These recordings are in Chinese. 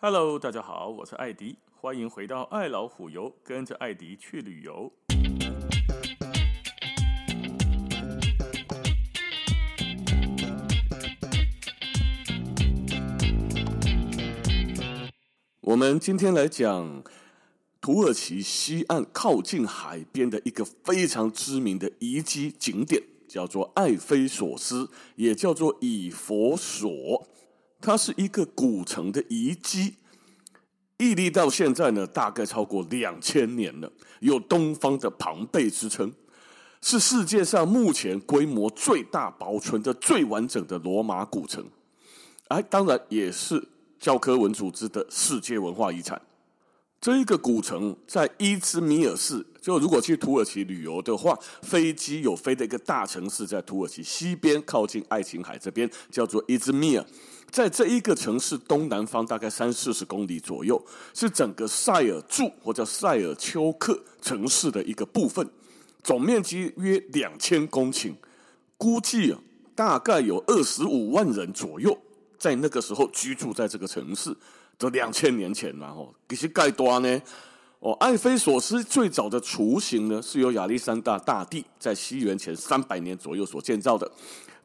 Hello，大家好，我是艾迪，欢迎回到爱老虎游，跟着艾迪去旅游。我们今天来讲土耳其西岸靠近海边的一个非常知名的遗迹景点，叫做艾菲索斯，也叫做以弗所。它是一个古城的遗迹，屹立到现在呢，大概超过两千年了，有“东方的庞贝”之称，是世界上目前规模最大、保存的最完整的罗马古城。哎，当然也是。教科文组织的世界文化遗产，这一个古城在伊兹密尔市。就如果去土耳其旅游的话，飞机有飞的一个大城市，在土耳其西边，靠近爱琴海这边，叫做伊兹密尔。在这一个城市东南方大概三四十公里左右，是整个塞尔柱或者塞尔丘克城市的一个部分，总面积约两千公顷，估计大概有二十五万人左右。在那个时候居住在这个城市，这两千年前然后其实盖多呢，哦，艾菲索斯最早的雏形呢，是由亚历山大大帝在西元前三百年左右所建造的。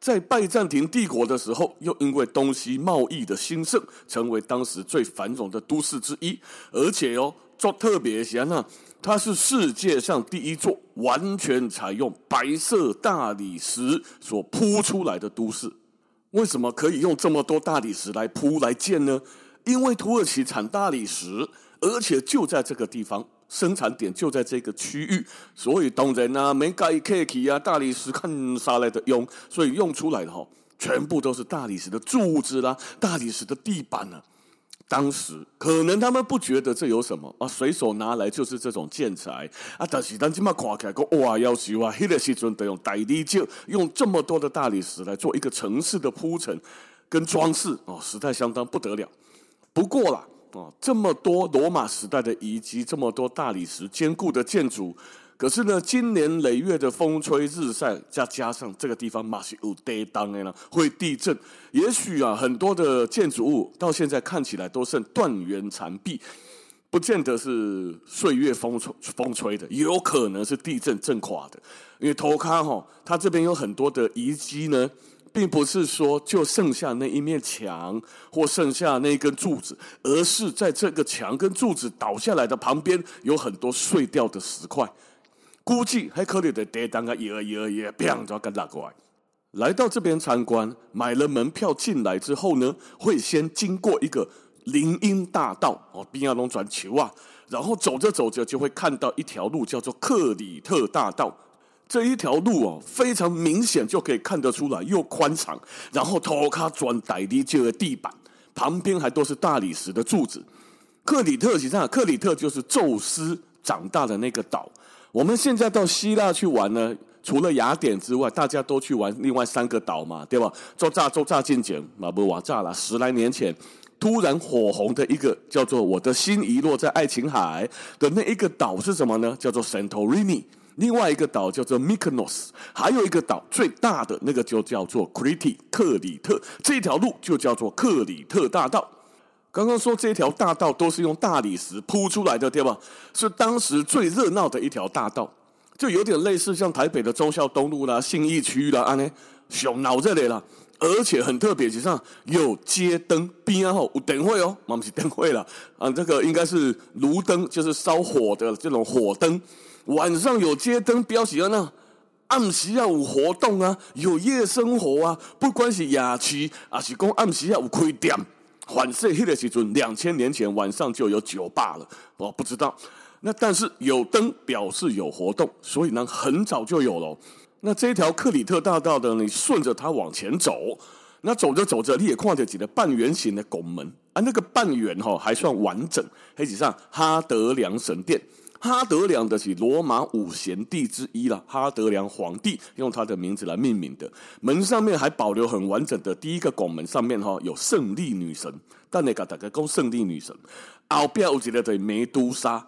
在拜占庭帝国的时候，又因为东西贸易的兴盛，成为当时最繁荣的都市之一。而且哦，做特别些呢，它是世界上第一座完全采用白色大理石所铺出来的都市。为什么可以用这么多大理石来铺来建呢？因为土耳其产大理石，而且就在这个地方生产点就在这个区域，所以当然啊，没盖客气啊，大理石看啥来的用，所以用出来的哈，全部都是大理石的柱子啦，大理石的地板呢。当时可能他们不觉得这有什么啊，随手拿来就是这种建材啊。但是当今嘛看起来哇，要死哇，那个时阵得用大理石，用这么多的大理石来做一个城市的铺陈跟装饰哦，实在相当不得了。不过啦，哦，这么多罗马时代的遗迹，这么多大理石坚固的建筑。可是呢，经年累月的风吹日晒，再加上这个地方马是有地当的呢，会地震。也许啊，很多的建筑物到现在看起来都剩断垣残壁，不见得是岁月风吹风吹的，也有可能是地震震垮的。因为头卡哈，它这边有很多的遗迹呢，并不是说就剩下那一面墙或剩下那一根柱子，而是在这个墙跟柱子倒下来的旁边，有很多碎掉的石块。估计还可以的，得当个一二一二一，砰就要跟打过来。来到这边参观，买了门票进来之后呢，会先经过一个林荫大道哦，边亚龙转球啊，然后走着走着就会看到一条路，叫做克里特大道。这一条路哦，非常明显就可以看得出来，又宽敞，然后头卡砖带的这个地板，旁边还都是大理石的柱子。克里特实际上，克里特就是宙斯长大的那个岛。我们现在到希腊去玩呢，除了雅典之外，大家都去玩另外三个岛嘛，对吧？做炸做炸进简嘛不瓦炸了。十来年前，突然火红的一个叫做“我的心遗落在爱琴海”的那一个岛是什么呢？叫做 Santorini。另外一个岛叫做 Mykonos，还有一个岛最大的那个就叫做 Crete 克里特。这条路就叫做克里特大道。刚刚说这条大道都是用大理石铺出来的，对吧？是当时最热闹的一条大道，就有点类似像台北的忠孝东路啦、信义区啦，安呢，熊脑这里了。而且很特别，其实有街灯，边后有灯会哦，妈不是灯会了啊，这个应该是炉灯，就是烧火的这种火灯。晚上有街灯，表示呢，暗时要有活动啊，有夜生活啊，不管是夜市，还是讲暗时要有开店。反正那个时阵，两千年前晚上就有酒吧了，我不知道。那但是有灯表示有活动，所以呢很早就有了。那这条克里特大道的，你顺着它往前走，那走着走着你也看见几个半圆形的拱门啊，那个半圆哈还算完整，黑纸上哈德良神殿。哈德良的是罗马五贤帝之一了，哈德良皇帝用他的名字来命名的。门上面还保留很完整的第一个拱门，上面哈有胜利女神，但那个大概讲胜利女神。后边有一个的梅都莎。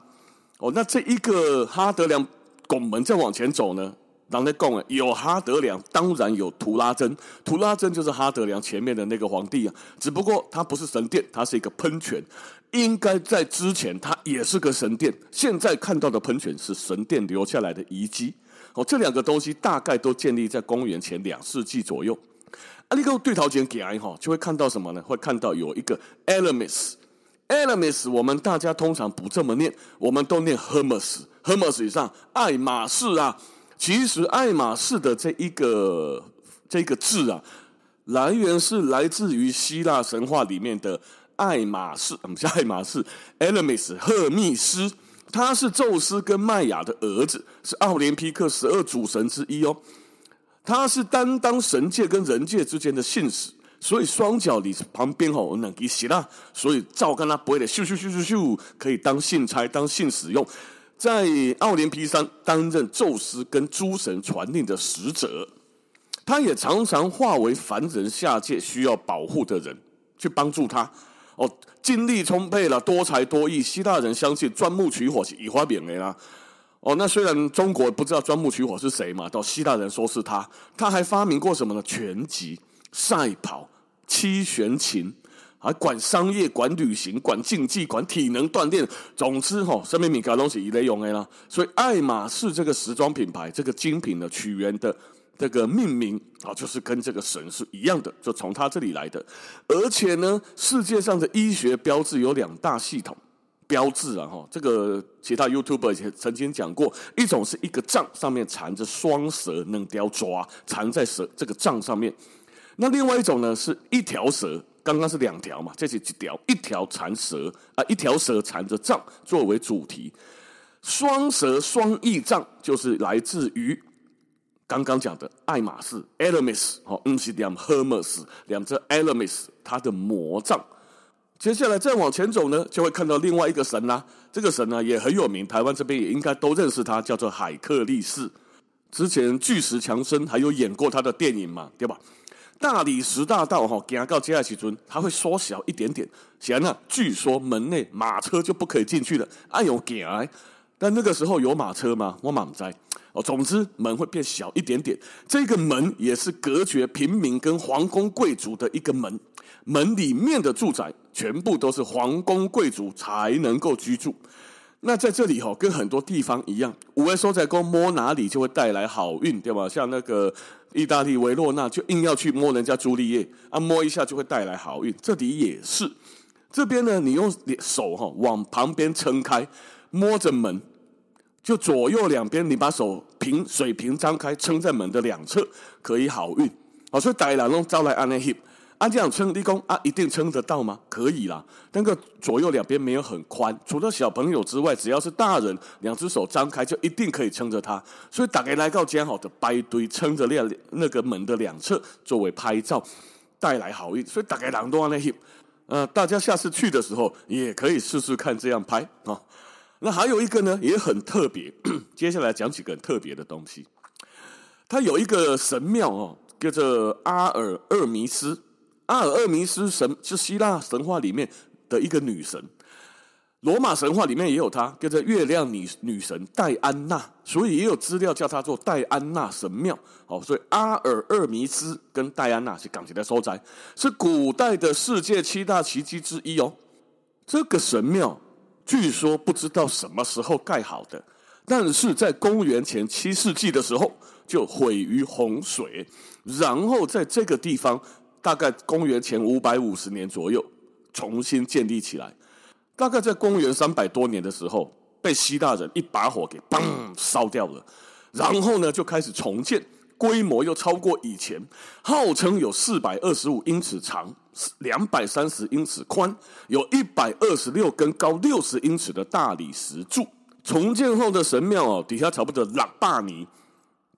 哦，那这一个哈德良拱门再往前走呢，人在讲诶，有哈德良，当然有图拉真。图拉真就是哈德良前面的那个皇帝啊，只不过他不是神殿，他是一个喷泉。应该在之前，他也是个神殿。现在看到的喷泉是神殿留下来的遗迹。哦，这两个东西大概都建立在公元前两世纪左右。啊，你个对头前给哈，就会看到什么呢？会看到有一个 Elemis，Elemis，我们大家通常不这么念，我们都念 Hermes，Hermes 以上爱马仕啊。其实爱马仕的这一个这个字啊，来源是来自于希腊神话里面的爱马仕，我们叫爱马仕 Elemis 赫密斯，他是宙斯跟麦雅的儿子，是奥林匹克十二主神之一哦。他是担当神界跟人界之间的信使，所以双脚里旁边哦能给希腊，所以照看他不会的咻咻咻咻咻，可以当信差当信使用。在奥林匹山担任宙斯跟诸神传令的使者，他也常常化为凡人下界需要保护的人，去帮助他。哦，精力充沛了，多才多艺。希腊人相信钻木取火是以花免媒啦。哦，那虽然中国不知道钻木取火是谁嘛，到希腊人说是他。他还发明过什么呢？拳击、赛跑、七弦琴。还管商业、管旅行、管竞技、管体能锻炼，总之哈，上面米卡东西一类用的啦。所以爱马仕这个时装品牌，这个精品的起源的这个命名啊，就是跟这个神是一样的，就从他这里来的。而且呢，世界上的医学标志有两大系统标志啊，哈，这个其他 YouTuber 也曾经讲过，一种是一个杖上面缠着双蛇，能雕抓缠在蛇这个杖上面；那另外一种呢，是一条蛇。刚刚是两条嘛，这是几条？一条缠蛇啊，一条蛇缠着杖作为主题，双蛇双翼杖就是来自于刚刚讲的爱马仕 Elemis 哦，不是两 Hermes 两只 Elemis 它的魔杖。接下来再往前走呢，就会看到另外一个神啦、啊。这个神呢也很有名，台湾这边也应该都认识他，叫做海克力士。之前巨石强森还有演过他的电影嘛，对吧？大理石大道哈，行到接下去尊，它会缩小一点点。显然，据说门内马车就不可以进去了。哎呦，行！但那个时候有马车吗？我满在哦。总之，门会变小一点点。这个门也是隔绝平民跟皇宫贵族的一个门。门里面的住宅全部都是皇宫贵族才能够居住。那在这里哈，跟很多地方一样，五位收在公摸哪里就会带来好运，对吧？像那个。意大利维罗纳就硬要去摸人家朱丽叶啊，摸一下就会带来好运。这里也是，这边呢，你用手哈往旁边撑开，摸着门，就左右两边，你把手平水平张开，撑在门的两侧，可以好运。好，所以大人拢招来安尼翕。啊，这样撑立功啊，一定撑得到吗？可以啦，那个左右两边没有很宽，除了小朋友之外，只要是大人，两只手张开就一定可以撑着它。所以大家来到讲好的摆堆撑着那那个门的两侧，作为拍照带来好运。所以大家人都安尼翕，呃，大家下次去的时候也可以试试看这样拍啊、那还有一个呢，也很特别，接下来讲几个很特别的东西。它有一个神庙哦，叫做阿尔厄弥斯。阿尔厄弥斯神是希腊神话里面的一个女神，罗马神话里面也有她，叫做月亮女女神戴安娜，所以也有资料叫她做戴安娜神庙。好，所以阿尔厄弥斯跟戴安娜是港籍的所在，是古代的世界七大奇迹之一哦。这个神庙据说不知道什么时候盖好的，但是在公元前七世纪的时候就毁于洪水，然后在这个地方。大概公元前五百五十年左右重新建立起来，大概在公元三百多年的时候被希腊人一把火给嘣烧掉了，然后呢就开始重建，规模又超过以前，号称有四百二十五英尺长，两百三十英尺宽，有一百二十六根高六十英尺的大理石柱。重建后的神庙哦，底下差不多喇叭泥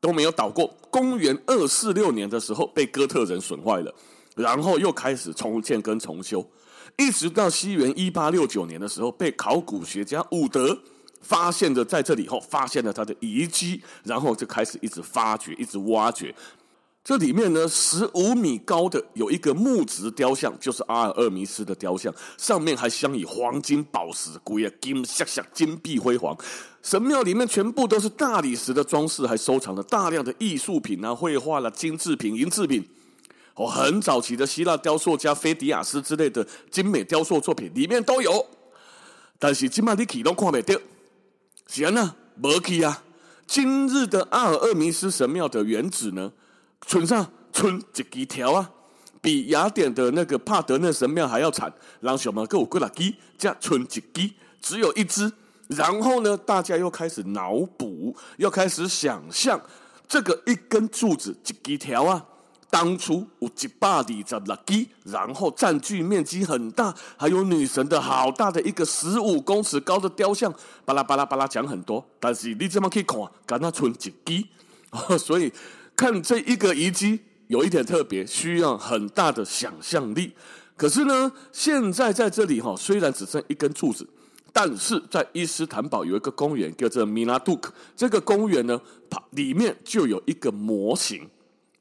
都没有倒过。公元二四六年的时候被哥特人损坏了。然后又开始重建跟重修，一直到西元一八六九年的时候，被考古学家伍德发现的，在这里后发现了他的遗迹，然后就开始一直发掘，一直挖掘。这里面呢，十五米高的有一个木质雕像，就是阿尔厄弥斯的雕像，上面还镶以黄金宝石，古也金闪闪，金碧辉煌。神庙里面全部都是大理石的装饰，还收藏了大量的艺术品啊、绘画啦、金制品、银制品。哦，很早期的希腊雕塑家菲迪亚斯之类的精美雕塑作品里面都有。但是今麦你去都看不到，是安那没去啊。今日的阿尔厄弥斯神庙的原址呢？村上村一几条啊，比雅典的那个帕德嫩神庙还要惨。让小马哥我过来鸡加村几鸡，只有一只。然后呢，大家又开始脑补，又开始想象这个一根柱子一几条啊，当初有一百二十六基，然后占据面积很大，还有女神的好大的一个十五公尺高的雕像，巴拉巴拉巴拉讲很多。但是你这么可以看？跟那存几基，所以。看这一个遗迹有一点特别，需要很大的想象力。可是呢，现在在这里哈，虽然只剩一根柱子，但是在伊斯坦堡有一个公园叫做米拉杜克。这个公园呢，里面就有一个模型，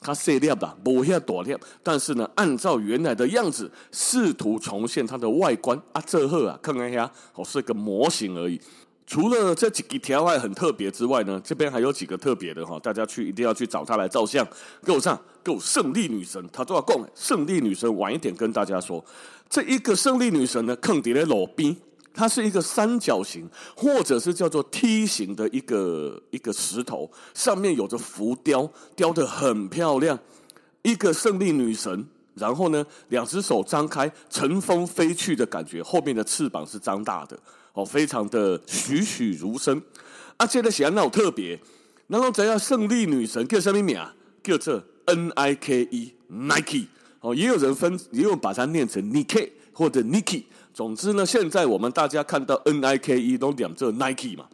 它碎裂吧，不会多裂，但是呢，按照原来的样子，试图重现它的外观啊，这贺啊，看看一下，哦，是个模型而已。除了这几个条外很特别之外呢，这边还有几个特别的哈，大家去一定要去找他来照相。给我上，给我胜利女神，她都要供。胜利女神晚一点跟大家说，这一个胜利女神呢，坑底的裸冰，它是一个三角形或者是叫做梯形的一个一个石头，上面有着浮雕，雕得很漂亮。一个胜利女神，然后呢，两只手张开，乘风飞去的感觉，后面的翅膀是张大的。哦，非常的栩栩如生，啊，这个显然那种特别。然后怎样？胜利女神叫什么名啊？叫做 N I K E Nike。哦，也有人分，也有把它念成 Nike 或者 Nike。总之呢，现在我们大家看到 N I K E 都念这 Nike 嘛。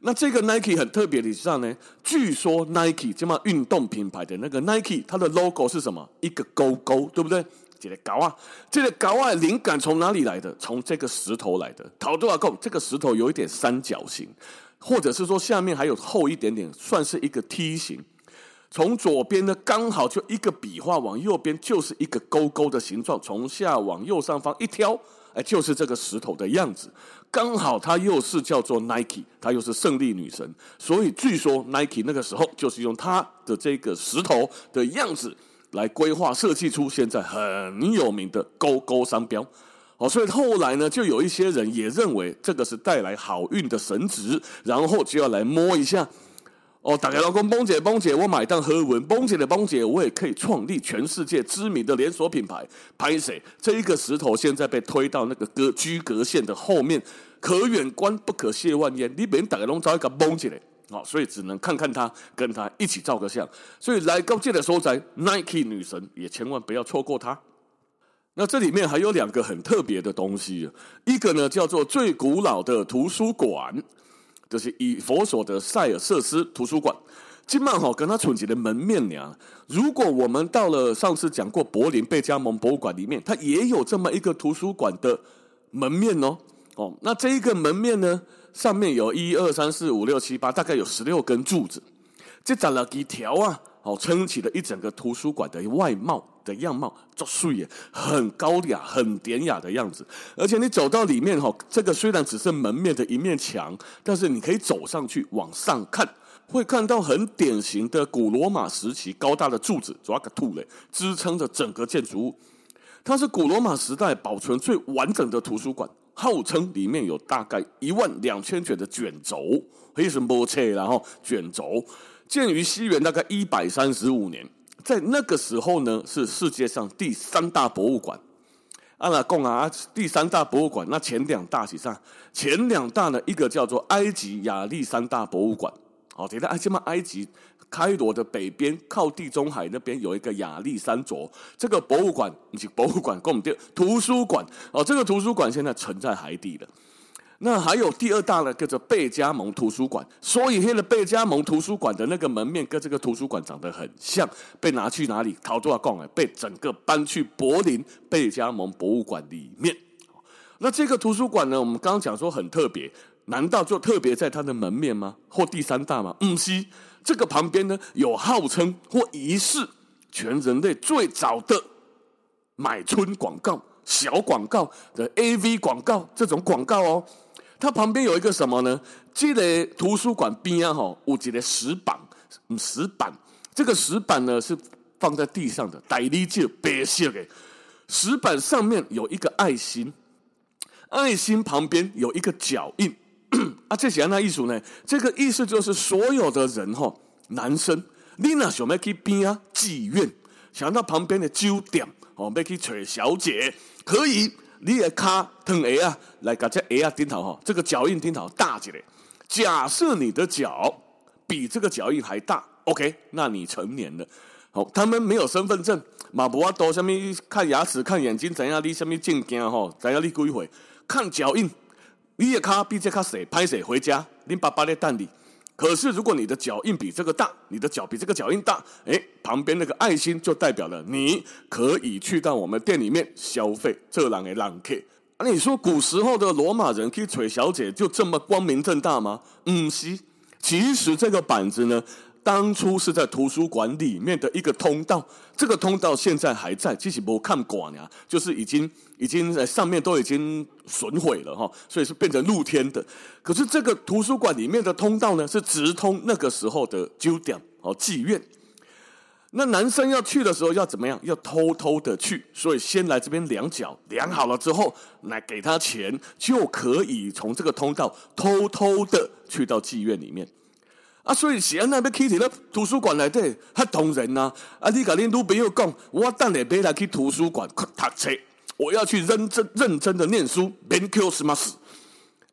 那这个 Nike 很特别的是呢，据说 Nike 这么运动品牌的那个 Nike，它的 logo 是什么？一个勾勾，对不对？这个高啊，这个高啊，灵感从哪里来的？从这个石头来的。陶多瓦贡这个石头有一点三角形，或者是说下面还有厚一点点，算是一个梯形。从左边呢，刚好就一个笔画，往右边就是一个勾勾的形状。从下往右上方一挑，哎，就是这个石头的样子。刚好它又是叫做 Nike，它又是胜利女神，所以据说 Nike 那个时候就是用它的这个石头的样子。来规划设计出现在很有名的勾勾商标，哦，所以后来呢，就有一些人也认为这个是带来好运的神职，然后就要来摸一下。哦，大家老公，崩姐，崩姐，我买单喝文，崩姐的崩姐，我也可以创立全世界知名的连锁品牌。拍谁？这一个石头现在被推到那个格居隔线的后面，可远观不可亵玩焉。你别大家拢找一个崩姐嘞。好，所以只能看看他，跟他一起照个相。所以来高阶的时候，在 Nike 女神也千万不要错过她。那这里面还有两个很特别的东西，一个呢叫做最古老的图书馆，就是以佛所的塞尔瑟斯图书馆。金曼好跟他存起的门面呢。如果我们到了上次讲过柏林贝加蒙博物馆里面，它也有这么一个图书馆的门面哦。哦，那这一个门面呢？上面有一二三四五六七八，大概有十六根柱子，这长了几条啊？哦，撑起了一整个图书馆的外貌的样貌，做树也很高雅、很典雅的样子。而且你走到里面哈，这个虽然只是门面的一面墙，但是你可以走上去往上看，会看到很典型的古罗马时期高大的柱子，抓个兔嘞，支撑着整个建筑物。它是古罗马时代保存最完整的图书馆。号称里面有大概一万两千卷的卷轴，为什么不切？然后卷轴建于西元大概一百三十五年，在那个时候呢，是世界上第三大博物馆。阿拉贡啊，第三大博物馆，那前两大是啥？前两大呢，一个叫做埃及亚历山大博物馆。哦，这个埃及嘛，埃及。开罗的北边靠地中海那边有一个亚历山卓，这个博物馆以及博物馆，跟我们的图书馆哦，这个图书馆现在沉在海底了。那还有第二大呢，叫做贝加蒙图书馆。所以，现在贝加蒙图书馆的那个门面跟这个图书馆长得很像，被拿去哪里？逃多少贡哎，被整个搬去柏林贝加蒙博物馆里面。那这个图书馆呢，我们刚刚讲说很特别，难道就特别在它的门面吗？或第三大吗？嗯，西。这个旁边呢，有号称或疑似全人类最早的买春广告、小广告的 AV 广告这种广告哦。它旁边有一个什么呢？这个图书馆边啊，哈，有一个石板，石板。这个石板呢是放在地上的，大理石白色的。石板上面有一个爱心，爱心旁边有一个脚印。啊，这是哪意思呢？这个意思就是所有的人哈，男生，你那想要去边啊妓院，想到旁边的酒店哦，要去找小姐，可以，你的卡疼鞋啊，来甲这鞋啊顶头哈，这个脚印顶头大起来。假设你的脚比这个脚印还大，OK，那你成年了。好，他们没有身份证，马不阿多，什么看牙齿、看眼睛，怎样？你什么证件吼？怎样？你归回看脚印。你的卡比这卡谁拍谁回家，你爸爸在等你。可是如果你的脚印比这个大，你的脚比这个脚印大，哎，旁边那个爱心就代表了你可以去到我们店里面消费。这狼的浪客，那，你说古时候的罗马人去娶小姐就这么光明正大吗？嗯，是。其实这个板子呢。当初是在图书馆里面的一个通道，这个通道现在还在，其实没看管呀，就是已经已经在上面都已经损毁了哈，所以是变成露天的。可是这个图书馆里面的通道呢，是直通那个时候的酒店哦妓院。那男生要去的时候要怎么样？要偷偷的去，所以先来这边量脚，量好了之后来给他钱，就可以从这个通道偷偷的去到妓院里面。啊，所以是安那要去伫咧图书馆内底，较同人呐。啊，你甲恁女朋友讲，我等下要来去图书馆去读册，我要去认真认真的念书，勉强什么事？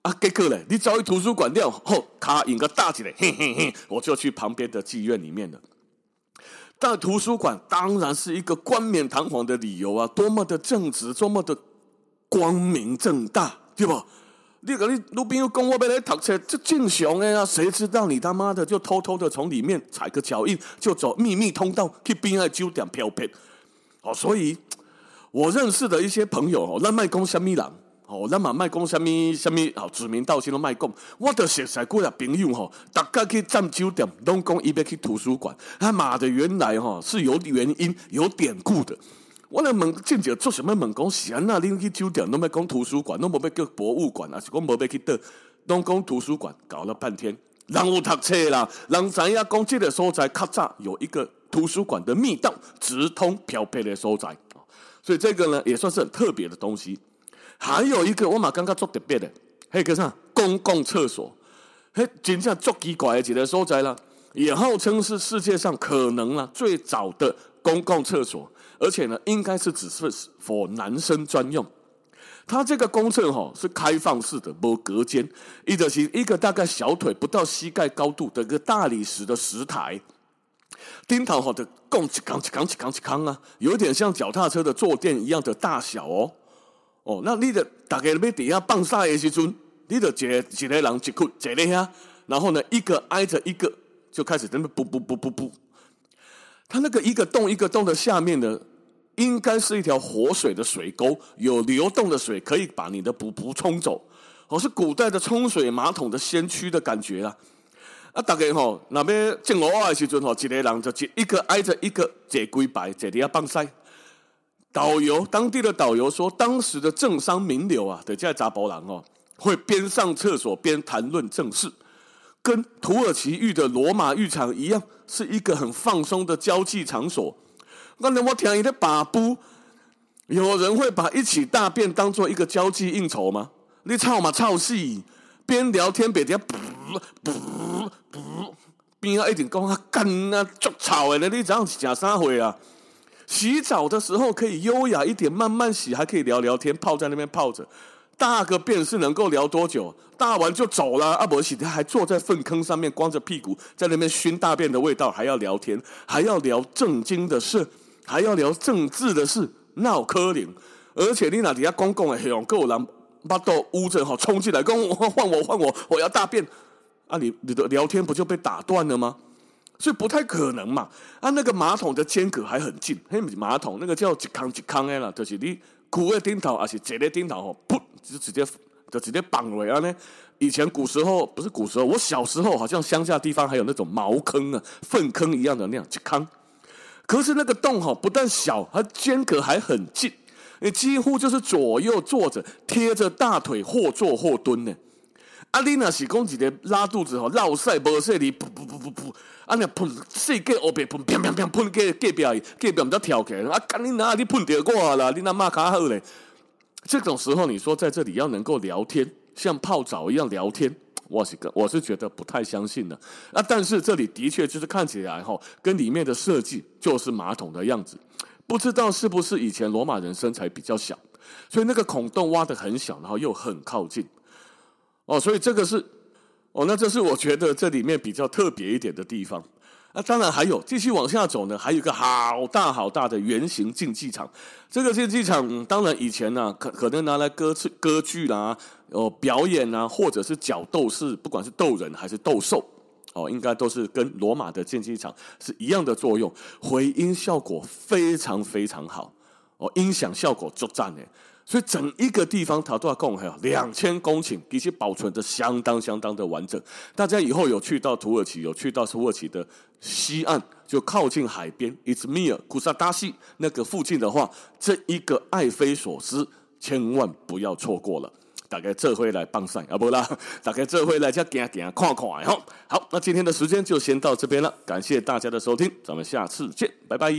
啊，结果咧，你走去图书馆了，吼，卡印个大起来，嘿嘿嘿，我就去旁边的妓院里面了。但图书馆当然是一个冠冕堂皇的理由啊，多么的正直，多么的光明正大，对吧？你跟你女朋友讲，我要来读册，这正常的啊！谁知道你他妈的就偷偷的从里面踩个脚印，就走秘密通道去边个酒店漂泊。哦，所以我认识的一些朋友哦，那卖讲什么人哦，那嘛卖讲什么什么哦，指名道姓的卖讲。我的熟识过来朋友吼，大家去占酒店，拢讲伊要去图书馆。他妈的，原来哈是有原因、有典故的。我来问，正做什么问讲？是安那恁去酒店，拢要讲图书馆，拢无要叫博物馆，还是讲无要去倒？拢讲图书馆，搞了半天，人有读册啦，人知影讲这个所在较早有一个图书馆的密道，直通漂泊的所在。所以这个呢，也算是很特别的东西。还有一个，我嘛感觉做特别的，迄个啥？公共厕所，嘿，真正足奇怪的一个所在啦，也号称是世界上可能啦最早的公共厕所。而且呢，应该是只是否男生专用。它这个公厕哈是开放式的，没隔间，一个是一个大概小腿不到膝盖高度的一个大理石的石台，钉头好的拱起扛起扛起扛起扛啊，有点像脚踏车的坐垫一样的大小哦。哦，那你的大概要底下放啥的时阵，你的一个一个人一哭坐在遐，然后呢一个挨着一个就开始在那噗噗噗噗噗。它那个一个洞一个洞的下面呢。应该是一条活水的水沟，有流动的水可以把你的噗噗冲走，哦，是古代的冲水马桶的先驱的感觉啊！啊，大家吼，那边进屋的时阵吼，一个人就一个挨着一个坐几排，坐底下放晒。导游当地的导游说，当时的政商名流啊，在这查甫人哦，会边上厕所边谈论政事，跟土耳其浴的罗马浴场一样，是一个很放松的交际场所。刚才我听一个把布，有人会把一起大便当做一个交际应酬吗？你操嘛操戏！边聊天边在噗噗噗，边啊一点讲啊干啊足臭的，你这样讲啥会啊？洗澡的时候可以优雅一点，慢慢洗，还可以聊聊天，泡在那边泡着。大个便是能够聊多久？大完就走了。阿伯洗他还坐在粪坑上面，光着屁股在那边熏大便的味道，还要聊天，还要聊正经的事。还要聊政治的事，闹柯林，而且你那底下公共的黑龙够人把到屋子哈冲进来，跟我换我换我，我要大便啊！你你的聊天不就被打断了吗？所以不太可能嘛！啊，那个马桶的间隔还很近，嘿，马桶那个叫一坑一坑的啦，就是你裤的顶头还是坐的顶头吼，噗，就直接就直接绑了啊！呢，以前古时候不是古时候，我小时候好像乡下地方还有那种茅坑啊、粪坑一样的那样一坑。可是那个洞哈，不但小，它间隔还很近，你几乎就是左右坐着贴着大腿，或坐或蹲呢。阿丽娜是讲一个拉肚子吼，绕赛无说你噗噗噗噗噗，啊那喷世界欧别喷，砰砰砰喷给隔壁，隔壁唔得跳起来，啊干你哪你喷掉我啦，你那骂卡好嘞。这种时候，你说在这里要能够聊天，像泡澡一样聊天，我是个我是觉得不太相信的。那，但是这里的确就是看起来哈，跟里面的设计就是马桶的样子，不知道是不是以前罗马人身材比较小，所以那个孔洞挖得很小，然后又很靠近。哦，所以这个是，哦，那这是我觉得这里面比较特别一点的地方。那当然还有，继续往下走呢，还有一个好大好大的圆形竞技场。这个竞技场，嗯，当然以前呢，可可能拿来歌剧、歌剧啦，哦，表演啊，或者是角斗士，不管是斗人还是斗兽，哦，应该都是跟罗马的竞技场是一样的作用，回音效果非常非常好，哦，音响效果足赞诶。所以整一个地方，它都要共还有两千公顷，其实保存的相当相当的完整。大家以后有去到土耳其，有去到土耳其的西岸，就靠近海边伊兹密尔、库萨达西那个附近的话，这一个艾菲索斯千万不要错过了。大概这回来帮赛啊，不啦，大概这回来再行行看看哈。好，那今天的时间就先到这边了，感谢大家的收听，咱们下次见，拜拜。